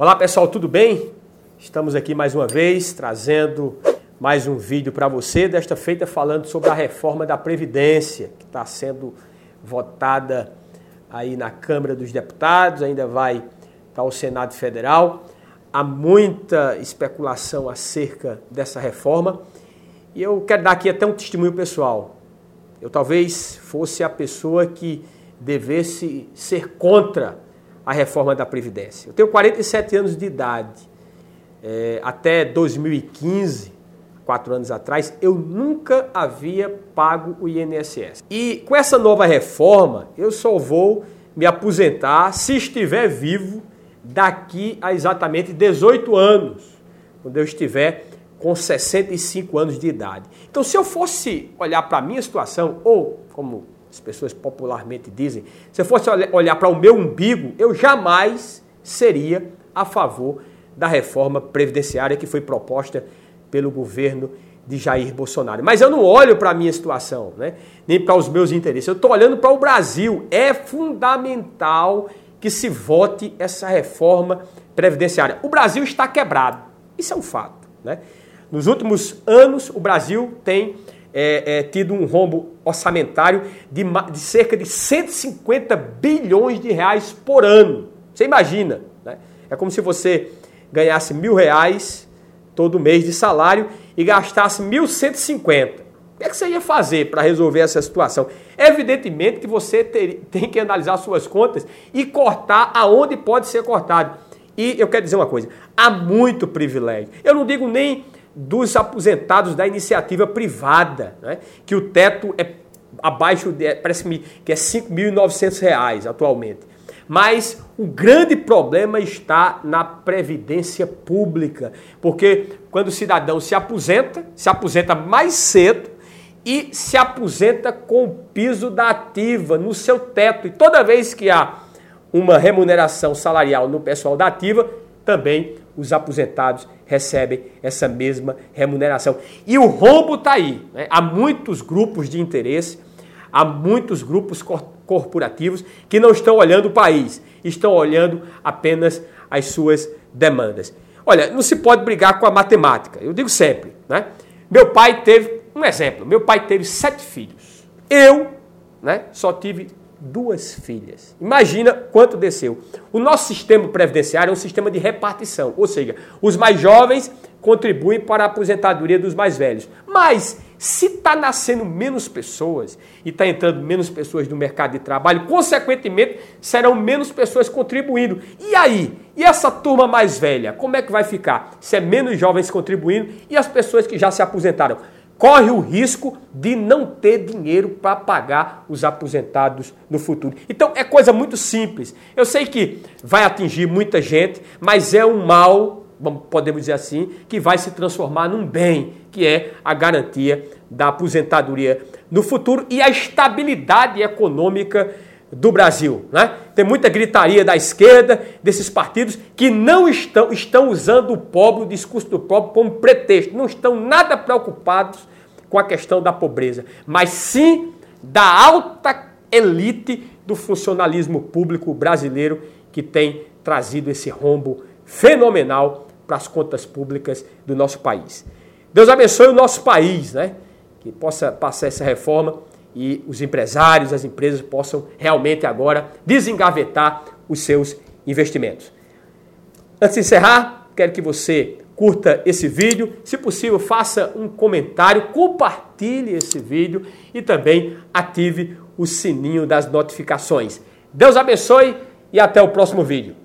Olá pessoal, tudo bem? Estamos aqui mais uma vez trazendo mais um vídeo para você, desta feita falando sobre a reforma da Previdência, que está sendo votada aí na Câmara dos Deputados, ainda vai para o Senado Federal. Há muita especulação acerca dessa reforma e eu quero dar aqui até um testemunho pessoal. Eu talvez fosse a pessoa que devesse ser contra a reforma da Previdência. Eu tenho 47 anos de idade. É, até 2015, quatro anos atrás, eu nunca havia pago o INSS. E com essa nova reforma, eu só vou me aposentar se estiver vivo daqui a exatamente 18 anos, quando eu estiver com 65 anos de idade. Então, se eu fosse olhar para a minha situação, ou como as pessoas popularmente dizem, se eu fosse olhar para o meu umbigo, eu jamais seria a favor da reforma previdenciária que foi proposta pelo governo de Jair Bolsonaro. Mas eu não olho para a minha situação, né? nem para os meus interesses. Eu estou olhando para o Brasil. É fundamental que se vote essa reforma previdenciária. O Brasil está quebrado. Isso é um fato. Né? Nos últimos anos, o Brasil tem é, é, tido um rombo orçamentário de, de, cerca de 150 bilhões de reais por ano. Você imagina, né? É como se você ganhasse mil reais todo mês de salário e gastasse 1.150. O que, é que você ia fazer para resolver essa situação? Evidentemente que você ter, tem que analisar suas contas e cortar aonde pode ser cortado. E eu quero dizer uma coisa: há muito privilégio. Eu não digo nem dos aposentados da iniciativa privada, né? que o teto é abaixo, de, parece-me que é R$ 5.900 atualmente. Mas o grande problema está na previdência pública, porque quando o cidadão se aposenta, se aposenta mais cedo e se aposenta com o piso da ativa no seu teto. E toda vez que há uma remuneração salarial no pessoal da ativa, também os aposentados recebem essa mesma remuneração. E o rombo está aí. Né? Há muitos grupos de interesse, há muitos grupos corporativos que não estão olhando o país, estão olhando apenas as suas demandas. Olha, não se pode brigar com a matemática. Eu digo sempre, né? Meu pai teve, um exemplo, meu pai teve sete filhos. Eu, né, só tive duas filhas. Imagina quanto desceu. O nosso sistema previdenciário é um sistema de repartição, ou seja, os mais jovens contribuem para a aposentadoria dos mais velhos. Mas se está nascendo menos pessoas e está entrando menos pessoas no mercado de trabalho, consequentemente serão menos pessoas contribuindo. E aí? E essa turma mais velha, como é que vai ficar? Se é menos jovens contribuindo e as pessoas que já se aposentaram? Corre o risco de não ter dinheiro para pagar os aposentados no futuro. Então é coisa muito simples. Eu sei que vai atingir muita gente, mas é um mal, podemos dizer assim, que vai se transformar num bem, que é a garantia da aposentadoria no futuro e a estabilidade econômica do Brasil. Né? Tem muita gritaria da esquerda, desses partidos, que não estão, estão usando o pobre, o discurso do pobre, como pretexto. Não estão nada preocupados com a questão da pobreza, mas sim da alta elite do funcionalismo público brasileiro que tem trazido esse rombo fenomenal para as contas públicas do nosso país. Deus abençoe o nosso país, né? Que possa passar essa reforma e os empresários, as empresas possam realmente agora desengavetar os seus investimentos. Antes de encerrar, quero que você curta esse vídeo, se possível, faça um comentário, compartilhe esse vídeo e também ative o sininho das notificações. Deus abençoe e até o próximo vídeo.